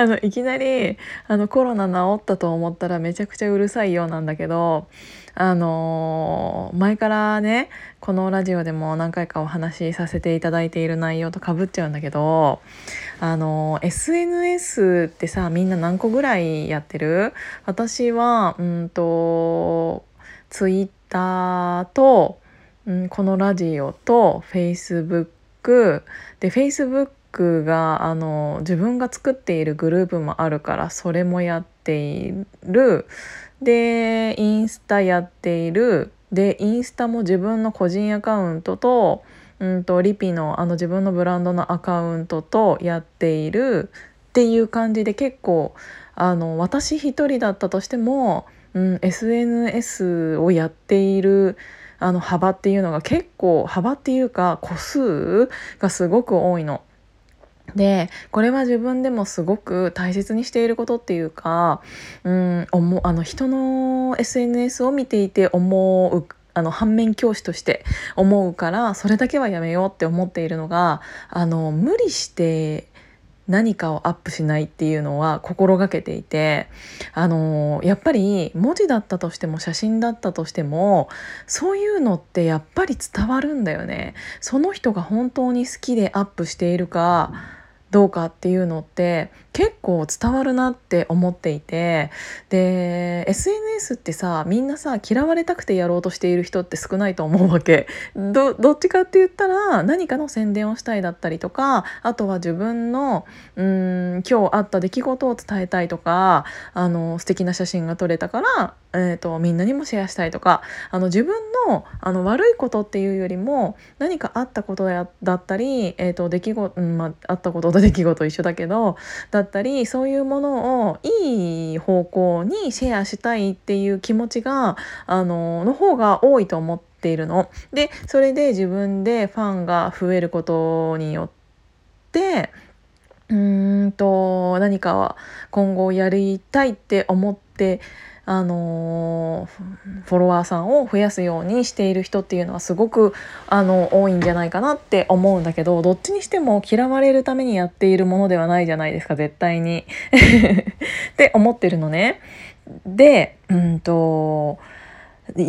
あのいきなりあのコロナ治ったと思ったらめちゃくちゃうるさいようなんだけどあのー、前からねこのラジオでも何回かお話しさせていただいている内容とかぶっちゃうんだけどあのー、SNS ってさみんな何個ぐらいやってる？私はうんとツイッターと、うん、このラジオとフェイスブック。でフェイスブックがあの自分が作っているグループもあるからそれもやっている。でインスタやっている。でインスタも自分の個人アカウントと,、うんと、リピのあの自分のブランドのアカウントとやっている。っていう感じで結構あの私一人だったとしても、うん、SNS をやっているあの幅っていうのが結構幅っていうか個数がすごく多いの。でこれは自分でもすごく大切にしていることっていうか、うん、思あの人の SNS を見ていて思うあの反面教師として思うからそれだけはやめようって思っているのがあの無理して何かをアップしないっていうのは心がけていてあのやっぱり文字だったとしても写真だったとしてもそういうのってやっぱり伝わるんだよね。その人が本当に好きでアップしているか、どうかっていうのって結構伝わるなって思っていてで SNS ってさみんなさ嫌われたくてやろうとしている人って少ないと思うわけ。どどっちかって言ったら何かの宣伝をしたいだったりとかあとは自分のうん今日あった出来事を伝えたいとかあの素敵な写真が撮れたからえーと、みんなにもシェアしたいとかあの自分のあの悪いことっていうよりも何かあったことやだったり、えーと出来うんまあ、ったことと出来事一緒だけどだったりそういうものをいい方向にシェアしたいっていう気持ちがあのの方が多いと思っているの。でそれで自分でファンが増えることによってうーんと何かは今後やりたいって思ってあのフォロワーさんを増やすようにしている人っていうのはすごくあの多いんじゃないかなって思うんだけどどっちにしても嫌われるためにやっているものではないじゃないですか絶対に。って思ってるのね。でうんと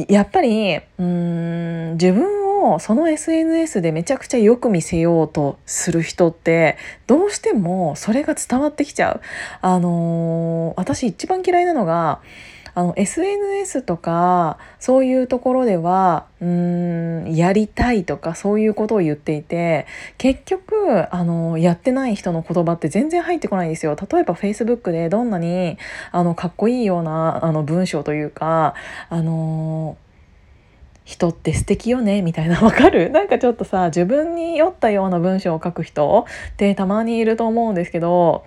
やっぱりうん自分をその SNS でめちゃくちゃよく見せようとする人ってどうしてもそれが伝わってきちゃう。あのー、私一番嫌いなのがあの SNS とかそういうところではうーんやりたいとかそういうことを言っていて結局あのやってない人の言葉って全然入ってこないんですよ。例えば Facebook でどんなにあのかっこいいようなあの文章というかあの人って素敵よねみたいな わかる？なんかちょっとさ自分に酔ったような文章を書く人ってたまにいると思うんですけど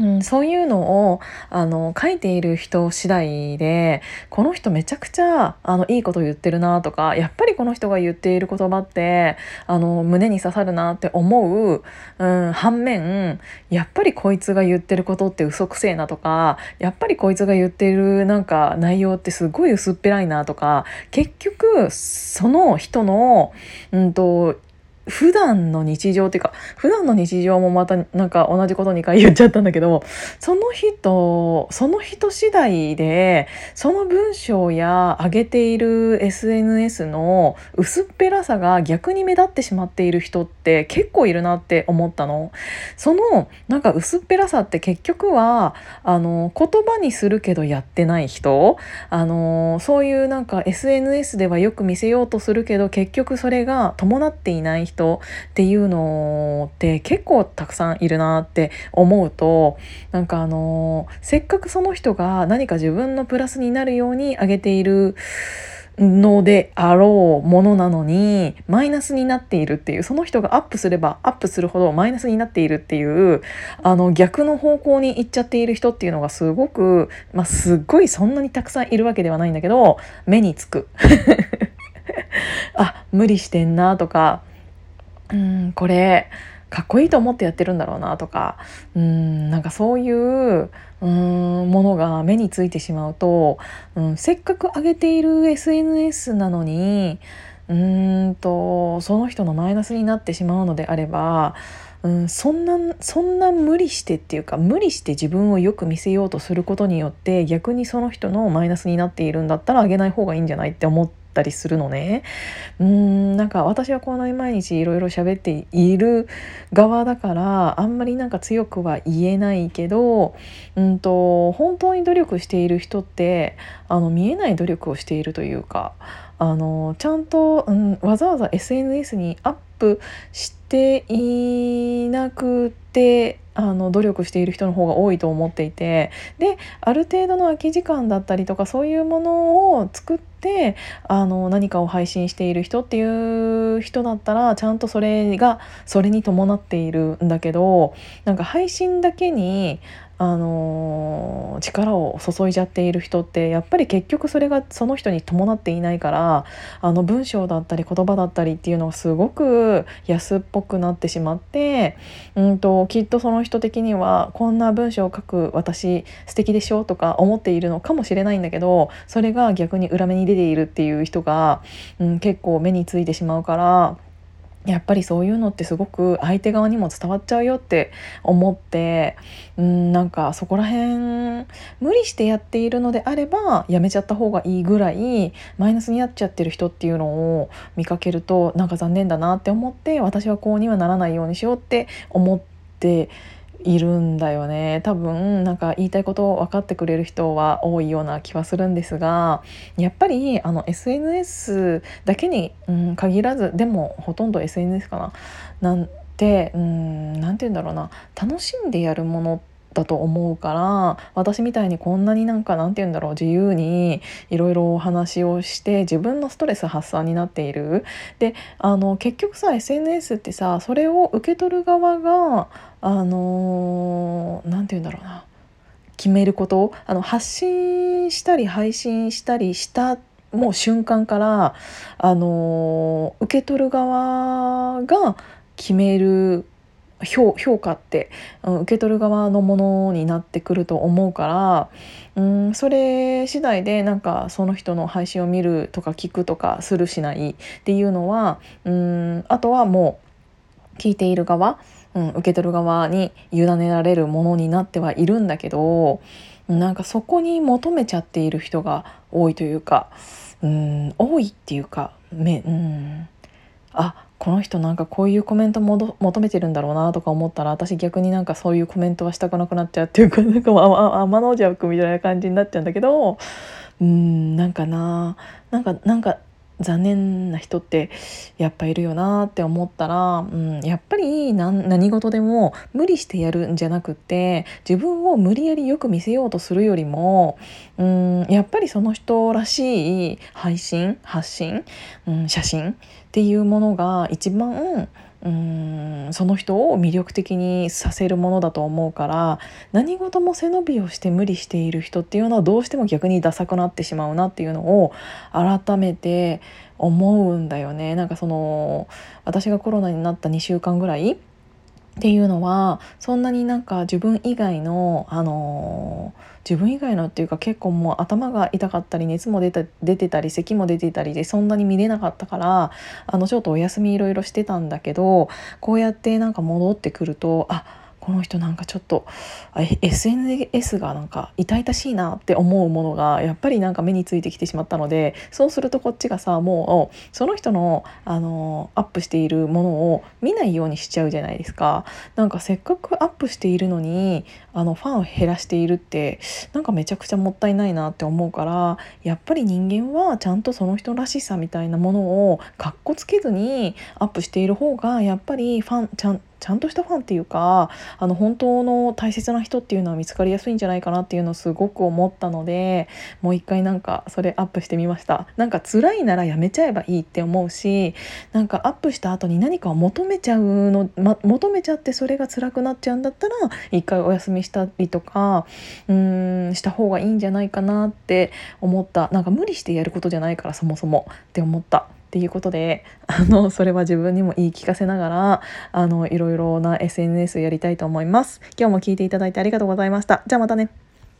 うん、そういうのをあの書いている人次第でこの人めちゃくちゃあのいいこと言ってるなとかやっぱりこの人が言っている言葉ってあの胸に刺さるなって思う、うん、反面やっぱりこいつが言ってることって嘘くせえなとかやっぱりこいつが言ってるなんか内容ってすごい薄っぺらいなとか結局その人の、うんと普段の日常っていうか普段の日常もまたなんか同じこと2回言っちゃったんだけどその人その人次第でその文章や上げている SNS の薄っぺらさが逆に目立ってしまっている人って結構いるなって思ったの。そのなんか薄っぺらさって結局はあの言葉にするけどやってない人あのそういうなんか SNS ではよく見せようとするけど結局それが伴っていない人人っていうのって結構たくさんいるなって思うとなんかあのせっかくその人が何か自分のプラスになるようにあげているのであろうものなのにマイナスになっているっていうその人がアップすればアップするほどマイナスになっているっていうあの逆の方向に行っちゃっている人っていうのがすごく、まあ、すっごいそんなにたくさんいるわけではないんだけど目につくあ無理してんなとかうんこれかっこいいと思ってやってるんだろうなとかうんなんかそういううんものが目についてしまうと、うん、せっかく上げている SNS なのにうんとその人のマイナスになってしまうのであればうん、そんなそんな無理してっていうか無理して自分をよく見せようとすることによって逆にその人のマイナスになっているんだったらあげない方がいいんじゃないって思ったりするのね。うんなんか私はこんなに毎日いろいろ喋っている側だからあんまりなんか強くは言えないけど、うんと本当に努力している人ってあの見えない努力をしているというかあのちゃんと、うん、わざわざ SNS にアップしていなくてあの努力している人の方が多いと思っていてである程度の空き時間だったりとかそういうものを作ってあの何かを配信している人っていう人だったらちゃんとそれがそれに伴っているんだけどなんか配信だけにあの力を注いじゃっている人ってやっぱり結局それがその人に伴っていないからあの文章だったり言葉だったりっていうのがすごく安っぽくなってしまって、うんと、きっとその人的にはこんな文章を書く私素敵でしょとか思っているのかもしれないんだけどそれが逆に裏目に出ているっていう人が、うん、結構目についてしまうから。やっぱりそういうのってすごく相手側にも伝わっちゃうよって思ってうんなんかそこら辺無理してやっているのであればやめちゃった方がいいぐらいマイナスになっちゃってる人っていうのを見かけるとなんか残念だなって思って私はこうにはならないようにしようって思っているんだよね。多分なんか言いたいことを分かってくれる人は多いような気はするんですがやっぱりあの SNS だけに、うん、限らずでもほとんど SNS かな。なんてうん何て言うんだろうな。楽しんでやるものだと思うから私みたいにこんなになんかなんて言うんだろう自由にいろいろお話をして自分のストレス発散になっている。であの結局さ SNS ってさそれを受け取る側があの何て言うんだろうな。決めること？あの発信したり配信したりしたもう瞬間からあの受け取る側が決める評評価って、うん、受け取る側のものになってくると思うから、うん、それ次第でなんかその人の配信を見るとか聞くとかするしないっていうのは、うん、あとはもう聞いている側、うん、受け取る側に委ねられるものになってはいるんだけどなんかそこに求めちゃっている人が多いというか、うん、多いっていうかめ、うん、あこの人なんかこういうコメントも求めてるんだろうなとか思ったら私逆になんかそういうコメントはしたくなくなっちゃうっていうか なんか天の弱みたいな感じになっちゃうんだけどうんなんかななんかなんか残念な人ってやっぱいるよなって思ったら、うん、やっぱり何事でも無理してやるんじゃなくって自分を無理やりよく見せようとするよりも、うん、やっぱりその人らしい配信発信、うん、写真っていうものが一番うんその人を魅力的にさせるものだと思うから何事も背伸びをして無理している人っていうのはどうしても逆にダサくなってしまうなっていうのを改めて思うんだよね。なんかその私がコロナになった2週間ぐらいっていうのはそんなになんか自分以外のあの自分以外のっていうか結構もう頭が痛かったり熱も出た出てたり咳も出てたりでそんなに見れなかったからあのちょっとお休みいろいろしてたんだけどこうやってなんか戻ってくるとあこの人なんかちょっと SNS がなんか痛々しいなって思うものがやっぱりなんか目についてきてしまったのでそうするとこっちがさもうその人のあのアップしているものを見ないようにしちゃうじゃないですか。なんかせっかくアップしているのにあのファンを減らしているってなんかめちゃくちゃもったいないなって思うからやっぱり人間はちゃんとその人らしさみたいなものをかっこつけずにアップしている方がやっぱりファンちゃんちゃんとしたファンっていうかあの本当の大切な人っていうのは見つかりやすいんじゃないかなっていうのをすごく思ったのでもう一回なんかそれアップしてみましたなんか辛いならやめちゃえばいいって思うしなんかアップした後に何かを求めちゃうの、ま、求めちゃってそれが辛くなっちゃうんだったら一回お休みしたりとかうんした方がいいんじゃないかなって思ったなんか無理してやることじゃないからそもそもって思った。っていうことで あのそれは自分にも言い聞かせながらあのいろいろな SNS やりたいと思います。今日も聞いていただいてありがとうございました。じゃあまたね。